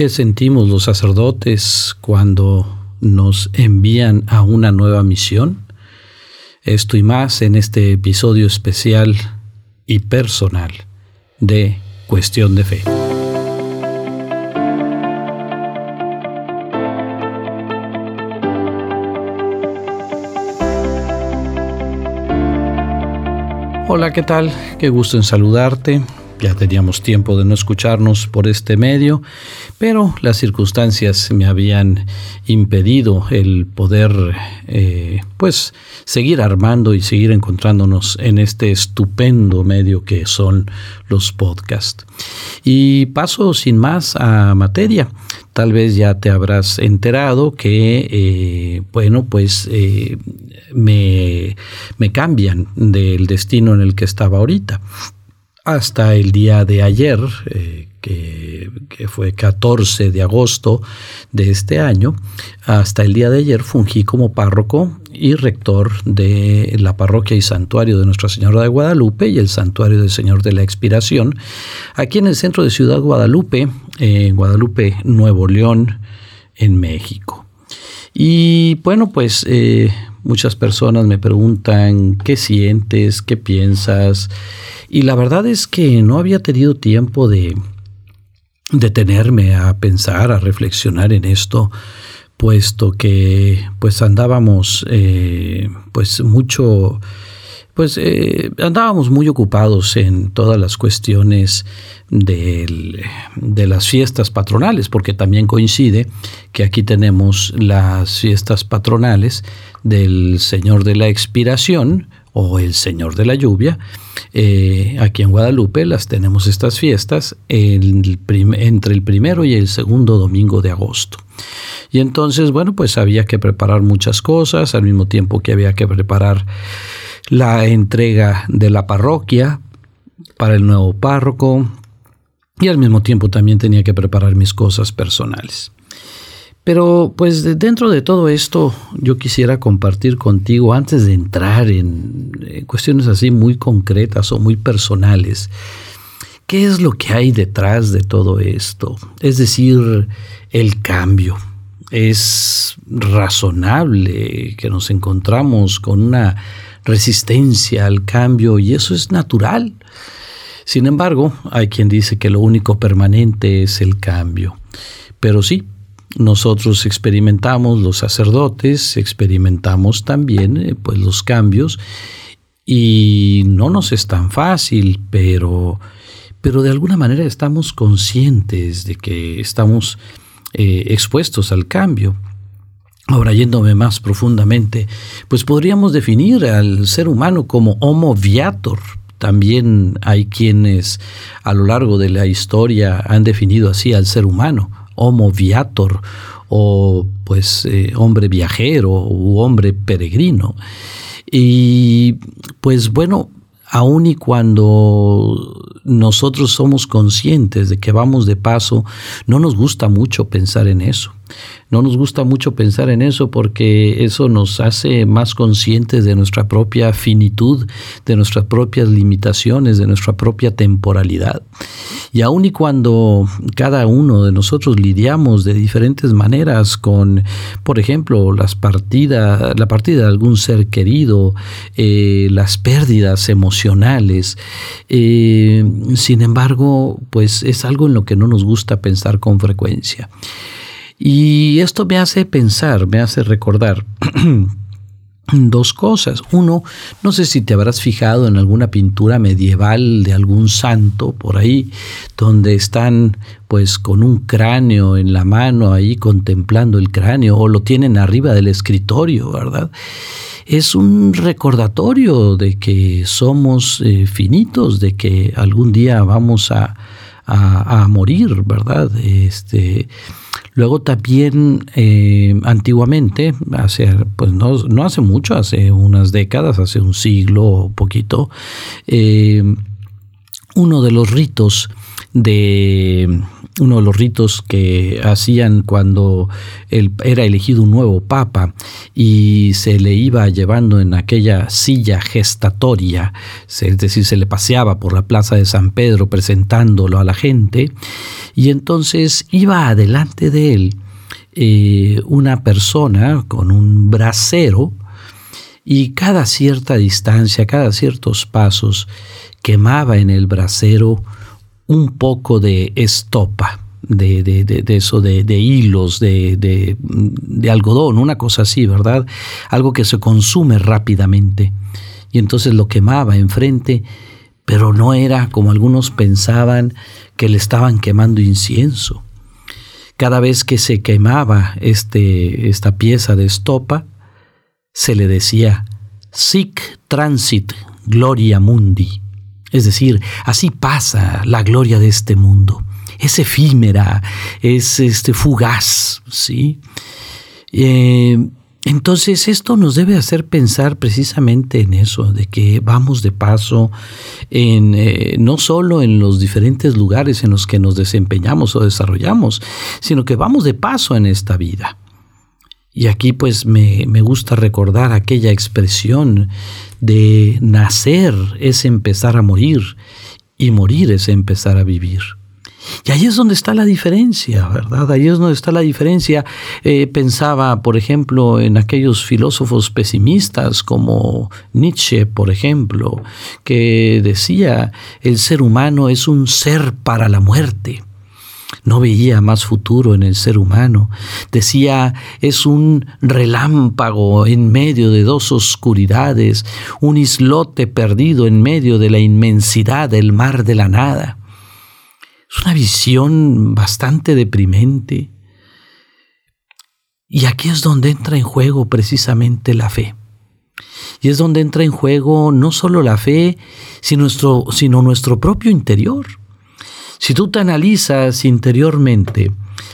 ¿Qué sentimos los sacerdotes cuando nos envían a una nueva misión? Esto y más en este episodio especial y personal de Cuestión de Fe. Hola, ¿qué tal? Qué gusto en saludarte. Ya teníamos tiempo de no escucharnos por este medio, pero las circunstancias me habían impedido el poder, eh, pues, seguir armando y seguir encontrándonos en este estupendo medio que son los podcasts. Y paso sin más a materia. Tal vez ya te habrás enterado que, eh, bueno, pues eh, me, me cambian del destino en el que estaba ahorita hasta el día de ayer, eh, que, fue 14 de agosto de este año, hasta el día de ayer fungí como párroco y rector de la parroquia y santuario de Nuestra Señora de Guadalupe y el santuario del Señor de la Expiración, aquí en el centro de Ciudad Guadalupe, en Guadalupe, Nuevo León, en México. Y bueno, pues eh, muchas personas me preguntan qué sientes, qué piensas, y la verdad es que no había tenido tiempo de detenerme a pensar, a reflexionar en esto, puesto que pues andábamos eh, pues mucho pues eh, andábamos muy ocupados en todas las cuestiones de las fiestas patronales, porque también coincide que aquí tenemos las fiestas patronales del Señor de la Expiración, o el Señor de la Lluvia. Eh, aquí en Guadalupe las tenemos estas fiestas entre el primero y el segundo domingo de agosto. Y entonces, bueno, pues había que preparar muchas cosas, al mismo tiempo que había que preparar la entrega de la parroquia para el nuevo párroco y al mismo tiempo también tenía que preparar mis cosas personales. Pero pues dentro de todo esto yo quisiera compartir contigo, antes de entrar en, cuestiones así muy concretas o muy personales, ¿qué es lo que hay detrás de todo esto? Es decir, el cambio. Es razonable que nos encontramos con una resistencia al cambio y eso es natural. Sin embargo, hay quien dice que lo único permanente es el cambio. Pero sí, nosotros experimentamos, los sacerdotes, experimentamos también eh, pues, los cambios y no nos es tan fácil, pero, pero de alguna manera estamos conscientes de que estamos eh, expuestos al cambio. Ahora, yéndome más profundamente, pues podríamos definir al ser humano como homo viator. También hay quienes a lo largo de la historia han definido así al ser humano homo viator o pues eh, hombre viajero u hombre peregrino. Y pues bueno, aun y cuando nosotros somos conscientes de que vamos de paso, no nos gusta mucho pensar en eso. No nos gusta mucho pensar en eso porque eso nos hace más conscientes de nuestra propia finitud, de nuestras propias limitaciones, de nuestra propia temporalidad. Y aun y cuando cada uno de nosotros lidiamos de diferentes maneras con, por ejemplo, las partidas, la partida de algún ser querido, eh, las pérdidas emocionales, eh, sin embargo, pues es algo en lo que no nos gusta pensar con frecuencia. Y esto me hace pensar, me hace recordar dos cosas. Uno, no sé si te habrás fijado en alguna pintura medieval de algún santo por ahí, donde están pues con un cráneo en la mano ahí contemplando el cráneo o lo tienen arriba del escritorio, ¿verdad? Es un recordatorio de que somos eh, finitos, de que algún día vamos a, a, a morir, ¿verdad? Este, Luego también eh, antiguamente, hace, pues no, hace mucho, hace unas décadas, hace un siglo o poquito, eh, uno de los ritos de, uno de los ritos que hacían cuando era elegido un nuevo papa y se le iba llevando en aquella silla gestatoria, es decir, se le paseaba por la plaza de San Pedro presentándolo a la gente, y entonces iba adelante de él eh, una persona con un brasero, y cada cierta distancia, cada ciertos pasos, quemaba en el brasero un poco de estopa, de, de, eso, de, hilos, de, algodón, una cosa así, ¿verdad? Algo que se consume rápidamente. Y entonces lo quemaba enfrente, pero no era como algunos pensaban que le estaban quemando incienso. Cada vez que se quemaba este, esta pieza de estopa, se le decía sic transit gloria mundi es decir, así pasa la gloria de este mundo. Es efímera, es este, fugaz, ¿sí? Eh, entonces esto nos debe hacer pensar precisamente en eso, de que vamos de paso en, eh, no solo en los diferentes lugares en los que nos desempeñamos o desarrollamos, sino que vamos de paso en esta vida. Y aquí pues me, gusta recordar aquella expresión de nacer es empezar a morir y morir es empezar a vivir. Y ahí es donde está la diferencia, ¿verdad? Ahí es donde está la diferencia. Eh, pensaba, por ejemplo, en aquellos filósofos pesimistas como Nietzsche, por ejemplo, que decía, el ser humano es un ser para la muerte. No veía más futuro en el ser humano. Decía, es un relámpago en medio de dos oscuridades, un islote perdido en medio de la inmensidad del mar de la nada. Es una visión bastante deprimente. Y aquí es donde entra en juego precisamente la fe. Y es donde entra en juego no solo la fe, sino nuestro, sino nuestro propio interior. Si tú te analizas interiormente,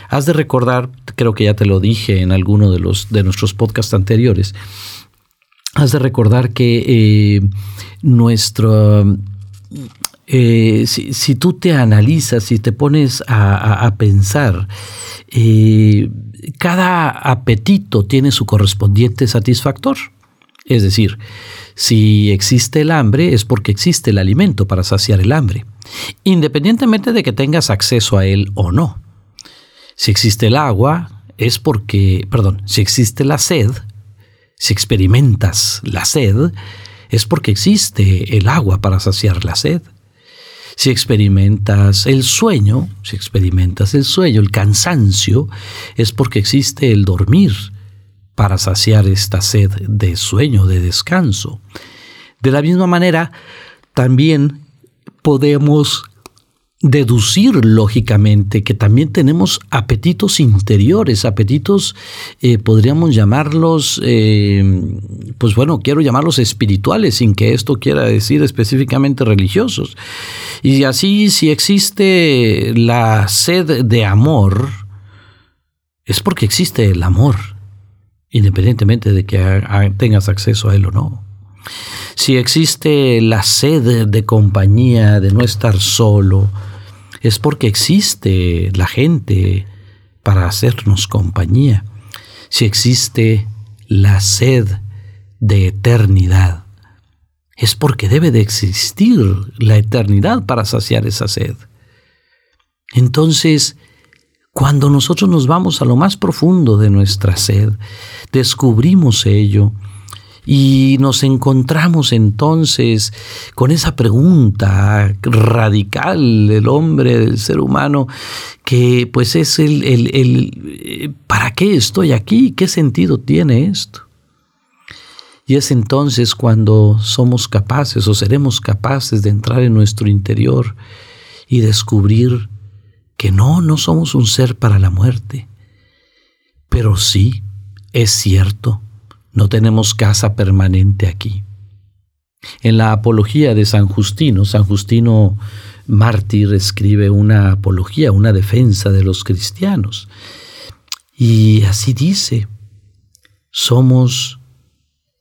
has de recordar, creo que ya te lo dije en alguno de, los, de nuestros podcasts anteriores, has de recordar que eh, nuestro... Eh, si, tú te analizas, si te pones a, pensar, eh, cada apetito tiene su correspondiente satisfactor. Es decir, si existe el hambre es porque existe el alimento para saciar el hambre independientemente de que tengas acceso a él o no. Si existe el agua, es porque, perdón, si existe la sed, si experimentas la sed, es porque existe el agua para saciar la sed. Si experimentas el sueño, si experimentas el sueño, el cansancio, es porque existe el dormir para saciar esta sed de sueño, de descanso. De la misma manera, también podemos deducir lógicamente que también tenemos apetitos interiores, apetitos, eh, podríamos llamarlos, eh, pues bueno, quiero llamarlos espirituales, sin que esto quiera decir específicamente religiosos. Y así, si existe la sed de amor, es porque existe el amor, independientemente de que tengas acceso a él o no si existe la sed de compañía, de no estar solo, es porque existe la gente para hacernos compañía. Si existe la sed de eternidad, es porque debe de existir la eternidad para saciar esa sed. Entonces, cuando nosotros nos vamos a lo más profundo de nuestra sed, descubrimos ello, y nos encontramos entonces con esa pregunta radical del hombre, del ser humano, que pues es el, el, el ¿para qué estoy aquí? ¿Qué sentido tiene esto? Y es entonces cuando somos capaces o seremos capaces de entrar en nuestro interior y descubrir que no, no somos un ser para la muerte. Pero sí, es cierto, no tenemos casa permanente aquí. En la apología de San Justino, San Justino mártir escribe una apología, una defensa de los cristianos. Y así dice, somos,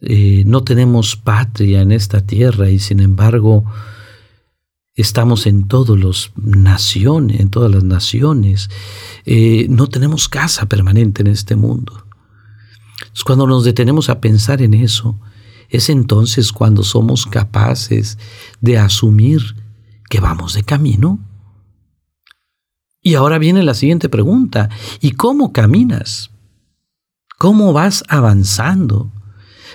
eh, no tenemos patria en esta tierra y sin embargo Estamos en todas las naciones, en todas las naciones. Eh, no tenemos casa permanente en este mundo. cuando nos detenemos a pensar en eso, es entonces cuando somos capaces de asumir que vamos de camino. Y ahora viene la siguiente pregunta. ¿Y cómo caminas? ¿Cómo vas avanzando?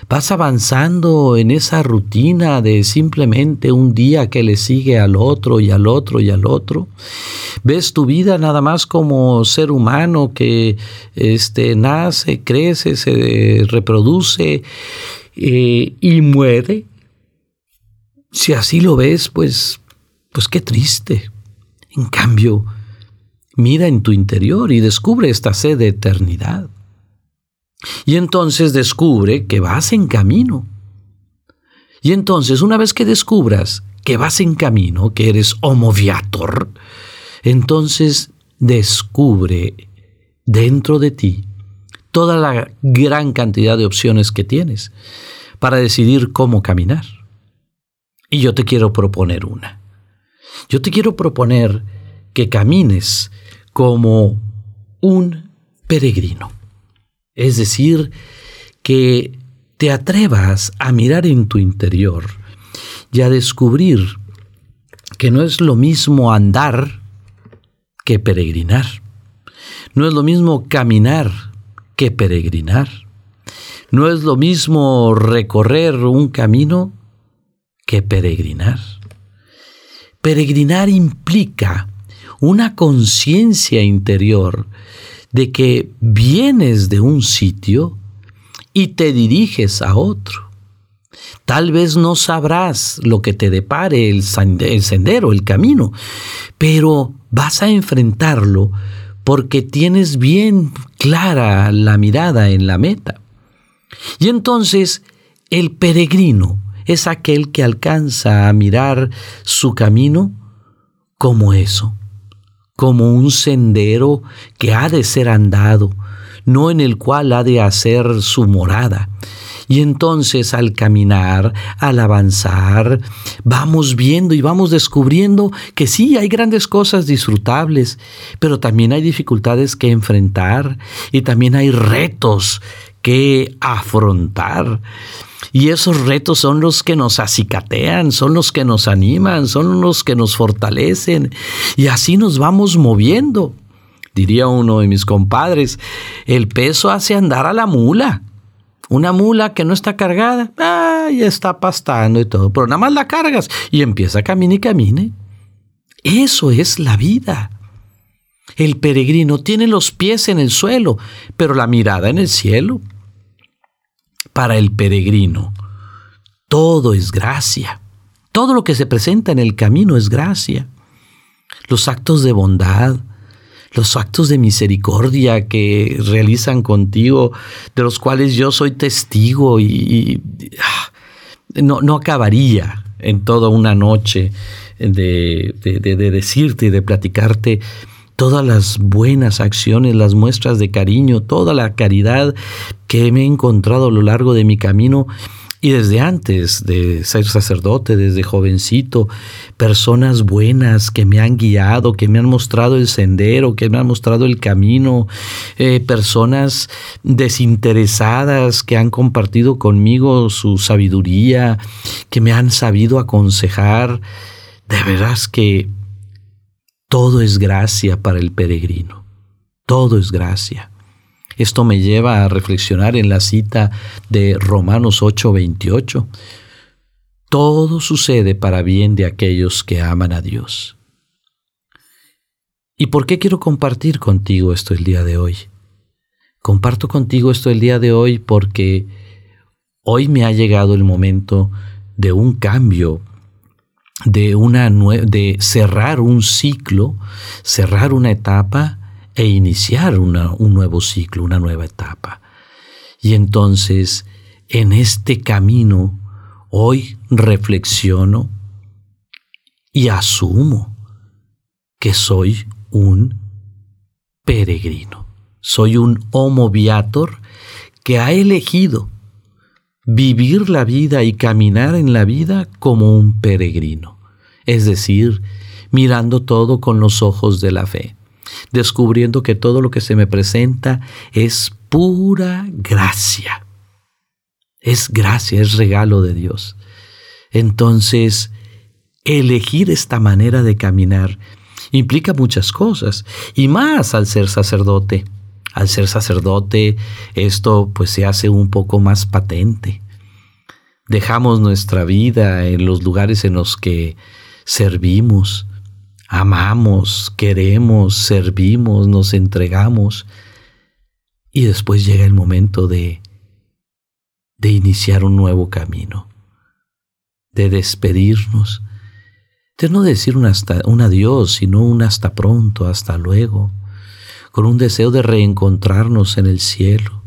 Vas avanzando en esa rutina de simplemente un día que le sigue al otro y al otro y al otro. Ves tu vida nada más como ser humano que este, nace, crece, se reproduce eh, y muere. Si así lo ves, pues, pues qué triste. En cambio, mira en tu interior y descubre esta sed de eternidad. Y entonces descubre que vas en camino. Y entonces, una vez que descubras que vas en camino, que eres homo viator, entonces descubre dentro de ti toda la gran cantidad de opciones que tienes para decidir cómo caminar. Y yo te quiero proponer una. Yo te quiero proponer que camines como un peregrino. Es decir, que te atrevas a mirar en tu interior y a descubrir que no es lo mismo andar que peregrinar. No es lo mismo caminar que peregrinar. No es lo mismo recorrer un camino que peregrinar. Peregrinar implica una conciencia interior de que vienes de un sitio y te diriges a otro. Tal vez no sabrás lo que te depare el, sendero, el camino, pero vas a enfrentarlo porque tienes bien clara la mirada en la meta. Y entonces el peregrino es aquel que alcanza a mirar su camino como eso, como un sendero que ha de ser andado, no en el cual ha de hacer su morada. Y entonces al caminar, al avanzar, vamos viendo y vamos descubriendo que sí, hay grandes cosas disfrutables, pero también hay dificultades que enfrentar y también hay retos que afrontar. Y esos retos son los que nos acicatean, son los que nos animan, son los que nos fortalecen. Y así nos vamos moviendo. Diría uno de mis compadres, el peso hace andar a la mula. Una mula que no está cargada, ay, está pastando y todo, pero nada más la cargas y empieza a caminar y camine. Eso es la vida. El peregrino tiene los pies en el suelo, pero la mirada en el cielo para el peregrino. Todo es gracia. Todo lo que se presenta en el camino es gracia. Los actos de bondad, los actos de misericordia que realizan contigo, de los cuales yo soy testigo y, ah, no, no, acabaría en toda una noche de, de decirte y de platicarte todas las buenas acciones, las muestras de cariño, toda la caridad que me he encontrado a lo largo de mi camino y desde antes de ser sacerdote, desde jovencito, personas buenas que me han guiado, que me han mostrado el sendero, que me han mostrado el camino, eh, personas desinteresadas que han compartido conmigo su sabiduría, que me han sabido aconsejar. De veras que todo es gracia para el peregrino. Todo es gracia. Esto me lleva a reflexionar en la cita de Romanos 8:28. Todo sucede para bien de aquellos que aman a Dios. ¿Y por qué quiero compartir contigo esto el día de hoy? Comparto contigo esto el día de hoy porque hoy me ha llegado el momento de un cambio de, una de cerrar un ciclo, cerrar una etapa e iniciar un nuevo ciclo, una nueva etapa. Y entonces, en este camino, hoy reflexiono y asumo que soy un peregrino. Soy un homo viator que ha elegido vivir la vida y caminar en la vida como un peregrino. es decir, mirando todo con los ojos de la fe, descubriendo que todo lo que se me presenta es pura gracia. Es gracia, es regalo de Dios. Entonces, elegir esta manera de caminar implica muchas cosas, y más al ser sacerdote. Al ser sacerdote, esto pues se hace un poco más patente. Dejamos nuestra vida en los lugares en los que servimos, amamos, queremos, servimos, nos entregamos. Y después llega el momento de, de iniciar un nuevo camino, de despedirnos, de no decir un, hasta, un adiós, sino un hasta pronto, hasta luego, con un deseo de reencontrarnos en el cielo.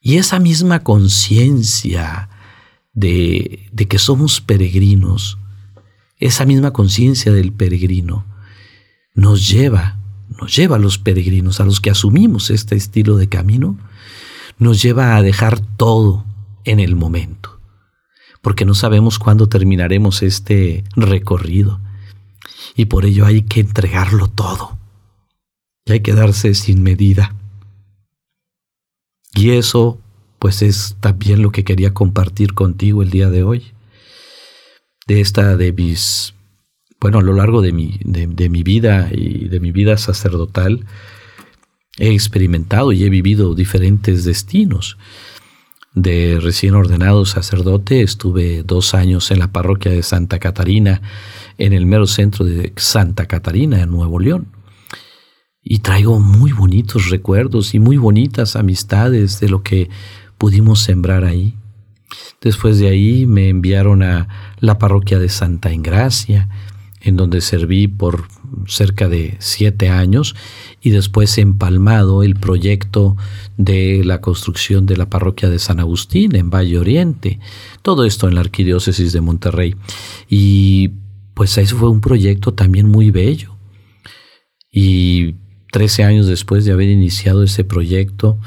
Y esa misma conciencia de, de que somos peregrinos, esa misma conciencia del peregrino, nos lleva, nos lleva a los peregrinos, a los que asumimos este estilo de camino, nos lleva a dejar todo en el momento, porque no sabemos cuándo terminaremos este recorrido, y por ello hay que entregarlo todo, y hay que darse sin medida. Y eso, pues es también lo que quería compartir contigo el día de hoy. Esta de mis, bueno, a lo largo de mi, de, mi vida y de mi vida sacerdotal, he experimentado y he vivido diferentes destinos. De recién ordenado sacerdote estuve dos años en la parroquia de Santa Catarina, en el mero centro de Santa Catarina, en Nuevo León y traigo muy bonitos recuerdos y muy bonitas amistades de lo que pudimos sembrar ahí. Después de ahí me enviaron a la parroquia de Santa Ingracia, en donde serví por cerca de siete años y después empalmado el proyecto de la construcción de la parroquia de San Agustín en Valle Oriente. Todo esto en la arquidiócesis de Monterrey. Y pues eso fue un proyecto también muy bello. Y 13 años después de haber iniciado ese proyecto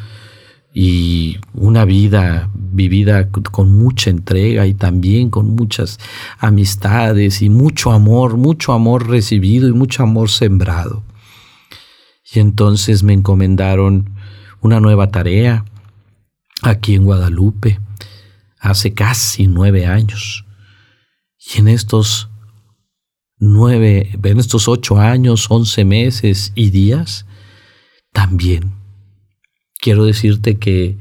y una vida vivida con mucha entrega y también con muchas amistades y mucho amor, mucho amor recibido y mucho amor sembrado. Y entonces me encomendaron una nueva tarea aquí en Guadalupe hace casi nueve años. Y en estos nueve, en estos ocho años, once meses y días, también quiero decirte que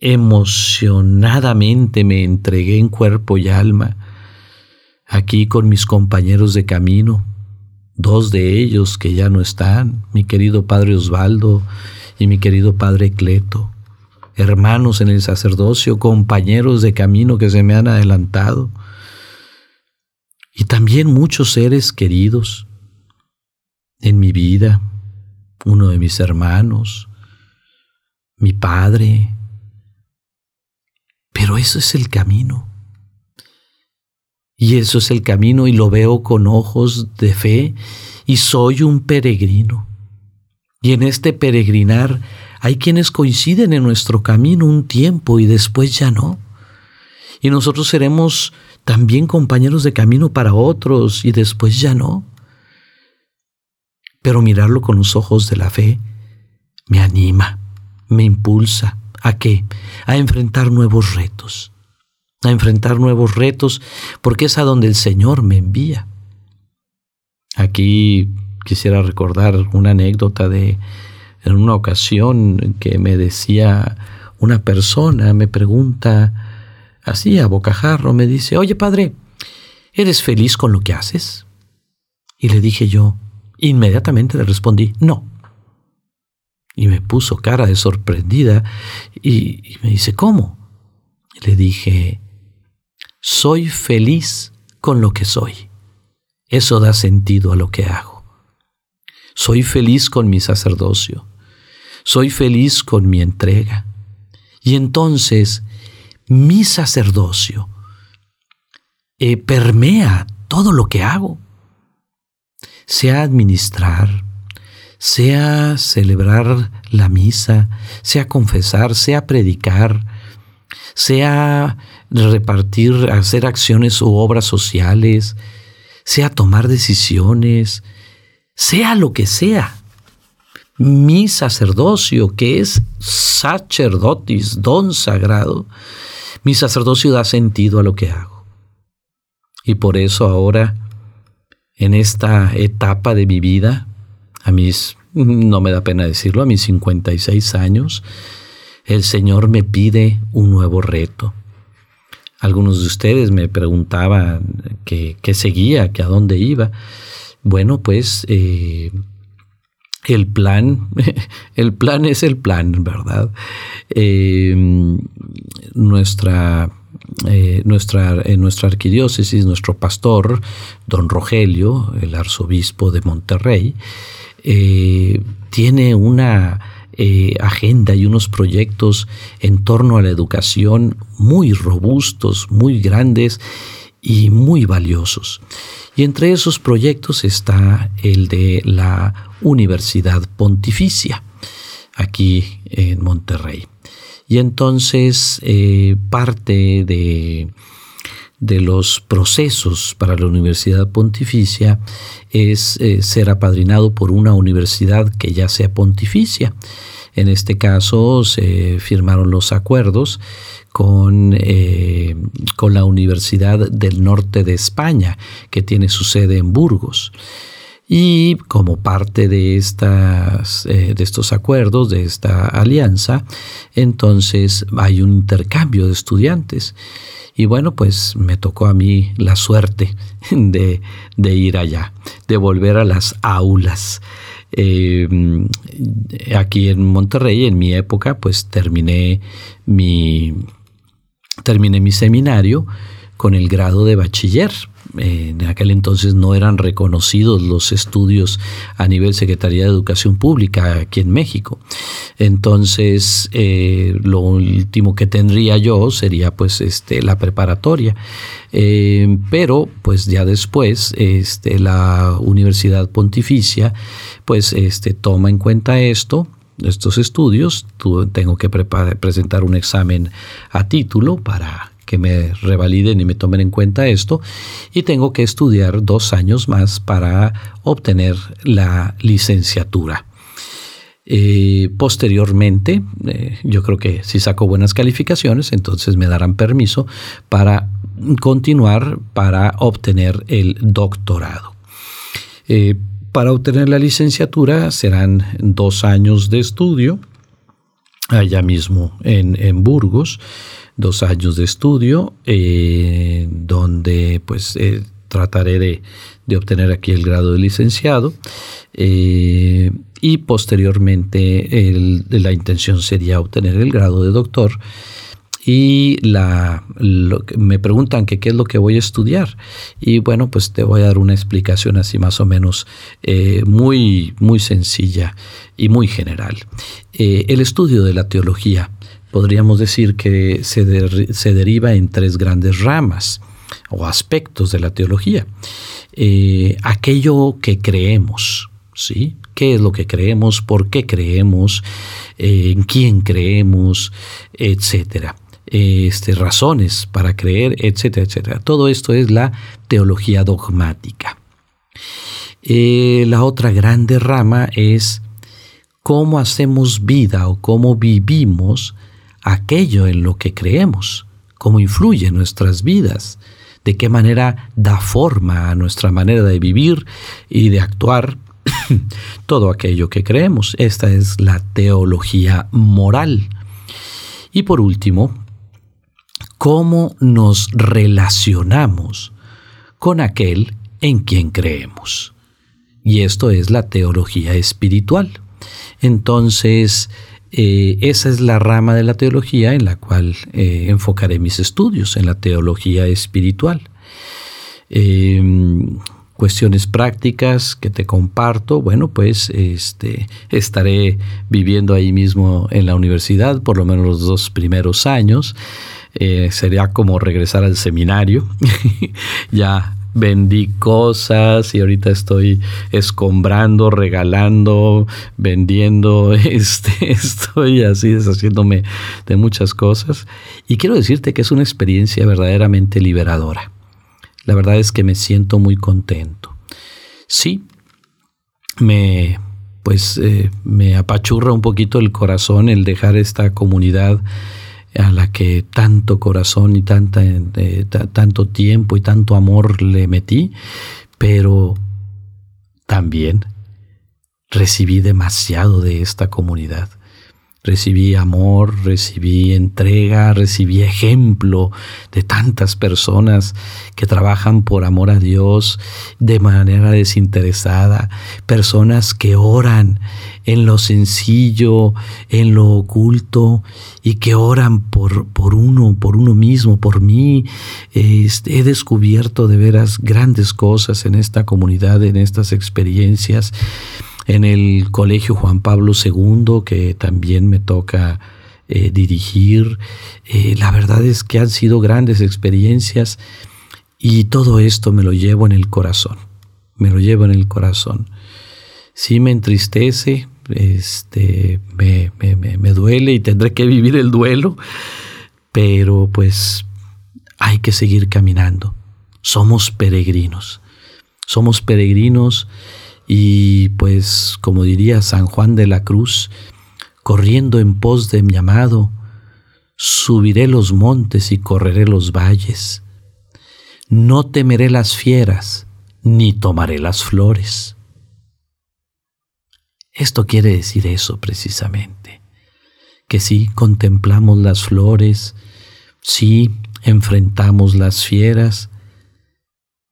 emocionadamente me entregué en cuerpo y alma aquí con mis compañeros de camino, dos de ellos que ya no están, mi querido Padre Osvaldo y mi querido Padre Cleto, hermanos en el sacerdocio, compañeros de camino que se me han adelantado, y también muchos seres queridos en mi vida, uno de mis hermanos, mi padre. Pero eso es el camino. Y eso es el camino y lo veo con ojos de fe y soy un peregrino. Y en este peregrinar hay quienes coinciden en nuestro camino un tiempo y después ya no. Y nosotros seremos también compañeros de camino para otros y después ya no. Pero mirarlo con los ojos de la fe me anima, me impulsa. ¿A qué? A enfrentar nuevos retos. A enfrentar nuevos retos porque es a donde el Señor me envía. Aquí quisiera recordar una anécdota de en una ocasión que me decía una persona, me pregunta, así a bocajarro, me dice, oye padre, ¿eres feliz con lo que haces? Y le dije yo, inmediatamente le respondí, no. Y me puso cara de sorprendida y, me dice, ¿cómo? le dije, soy feliz con lo que soy. Eso da sentido a lo que hago. Soy feliz con mi sacerdocio. Soy feliz con mi entrega. Y entonces mi sacerdocio eh, permea todo lo que hago, sea administrar, sea celebrar la misa, sea confesar, sea predicar, sea repartir, hacer acciones u obras sociales, sea tomar decisiones, sea lo que sea. Mi sacerdocio, que es sacerdotis, don sagrado, mi sacerdocio da sentido a lo que hago. Y por eso ahora, en esta etapa de mi vida, a mis, no me da pena decirlo, a mis 56 años, el Señor me pide un nuevo reto. Algunos de ustedes me preguntaban qué, seguía, que a dónde iba. Bueno, pues eh, el plan, el plan es el plan, ¿verdad? Eh, nuestra, eh, nuestra, en nuestra arquidiócesis, nuestro pastor, don Rogelio, el arzobispo de Monterrey, tiene una eh, agenda y unos proyectos en torno a la educación muy robustos, muy grandes y muy valiosos. Y entre esos proyectos está el de la Universidad Pontificia, aquí en Monterrey. Y entonces eh, parte de, de, los procesos para la Universidad Pontificia es eh, ser apadrinado por una universidad que ya sea pontificia. En este caso se firmaron los acuerdos con, eh, con la Universidad del Norte de España, que tiene su sede en Burgos. Y como parte de, estas, eh, de estos acuerdos, de esta alianza, entonces hay un intercambio de estudiantes. Y bueno, pues me tocó a mí la suerte de, ir allá, de volver a las aulas. Eh, aquí en Monterrey, en mi época, pues terminé mi, terminé mi seminario con el grado de bachiller en aquel entonces no eran reconocidos los estudios a nivel Secretaría de Educación Pública aquí en México. Entonces, eh, lo último que tendría yo sería pues este, la preparatoria. Eh, pero pues ya después este, la Universidad Pontificia pues este, toma en cuenta esto estos estudios, tengo que presentar un examen a título para que me revaliden y me tomen en cuenta esto y tengo que estudiar dos años más para obtener la licenciatura. Eh, posteriormente, eh, yo creo que si saco buenas calificaciones, entonces me darán permiso para continuar para obtener el doctorado. Eh, para obtener la licenciatura serán dos años de estudio, allá mismo en, en Burgos, dos años de estudio, eh, donde pues eh, trataré de, obtener aquí el grado de licenciado eh, y posteriormente la intención sería obtener el grado de doctor. Y la, me preguntan qué es lo que voy a estudiar. Y bueno, pues te voy a dar una explicación así más o menos muy, muy sencilla y muy general. el estudio de la teología podríamos decir que se, deriva en tres grandes ramas o aspectos de la teología. Eh, aquello que creemos, ¿sí? ¿Qué es lo que creemos? ¿Por qué creemos? Eh, ¿En quién creemos? Etcétera. Este, razones para creer, etcétera, etcétera. Todo esto es la teología dogmática. Eh, la otra grande rama es cómo hacemos vida o cómo vivimos aquello en lo que creemos, cómo influye nuestras vidas, de qué manera da forma a nuestra manera de vivir y de actuar todo aquello que creemos. Esta es la teología moral. Y por último, cómo nos relacionamos con aquel en quien creemos. Y esto es la teología espiritual. Entonces, eh, esa es la rama de la teología en la cual eh, enfocaré mis estudios, en la teología espiritual. Em, cuestiones prácticas que te comparto, bueno, pues este, estaré viviendo ahí mismo en la universidad por lo menos los dos primeros años. Eh, sería como regresar al seminario. ya vendí cosas y ahorita estoy escombrando, regalando, vendiendo, este, estoy así deshaciéndome de muchas cosas. Y quiero decirte que es una experiencia verdaderamente liberadora. La verdad es que me siento muy contento. Sí, me pues eh, me apachurra un poquito el corazón el dejar esta comunidad a la que tanto corazón y tanta, eh, tanto tiempo y tanto amor le metí, pero también recibí demasiado de esta comunidad. Recibí amor, recibí entrega, recibí ejemplo de tantas personas que trabajan por amor a Dios de manera desinteresada, personas que oran en lo sencillo, en lo oculto y que oran por, por uno, por uno mismo, por mí. Este, he descubierto de veras grandes cosas en esta comunidad, en estas experiencias en el Colegio Juan Pablo II, que también me toca eh, dirigir. Eh, la verdad es que han sido grandes experiencias y todo esto me lo llevo en el corazón, me lo llevo en el corazón. Sí me entristece, este, me, me, me duele y tendré que vivir el duelo, pero pues hay que seguir caminando. Somos peregrinos, somos peregrinos y pues, como diría San Juan de la Cruz, corriendo en pos de mi amado, subiré los montes y correré los valles. No temeré las fieras, ni tomaré las flores. Esto quiere decir eso precisamente, que si contemplamos las flores, si enfrentamos las fieras,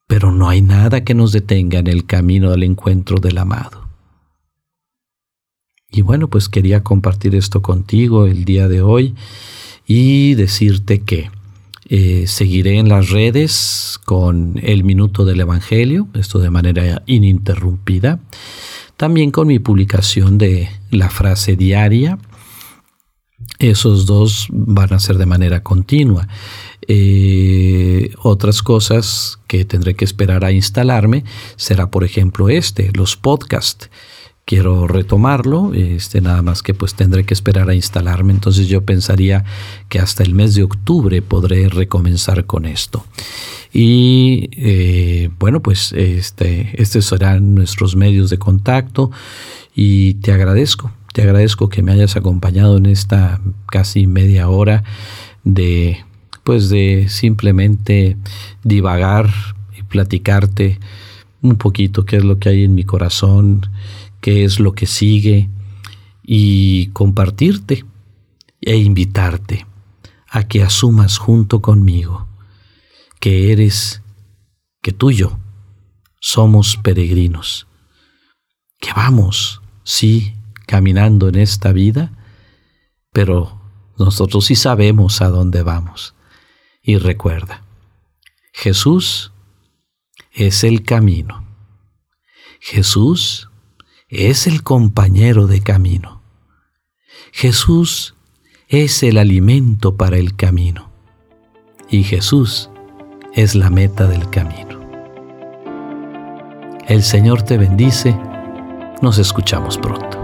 pero no hay nada que nos detenga en el camino del encuentro del amado. Y bueno, pues quería compartir esto contigo el día de hoy y decirte que eh, seguiré en las redes con el minuto del Evangelio, esto de manera ininterrumpida, también con mi publicación de la frase diaria. Esos dos van a ser de manera continua. Eh, otras cosas que tendré que esperar a instalarme será, por ejemplo, este, los podcasts. Quiero retomarlo, este, nada más que pues tendré que esperar a instalarme. Entonces yo pensaría que hasta el mes de octubre podré recomenzar con esto. Y eh, bueno, pues este, estos serán nuestros medios de contacto y te agradezco, te agradezco que me hayas acompañado en esta casi media hora de pues de simplemente divagar y platicarte un poquito qué es lo que hay en mi corazón, qué es lo que sigue y compartirte e invitarte a que asumas junto conmigo que eres, que tú y yo somos peregrinos, que vamos, sí, caminando en esta vida, pero nosotros sí sabemos a dónde vamos y recuerda, Jesús es el camino. Jesús es el compañero de camino. Jesús es el alimento para el camino. Y Jesús es la meta del camino. El Señor te bendice. Nos escuchamos pronto.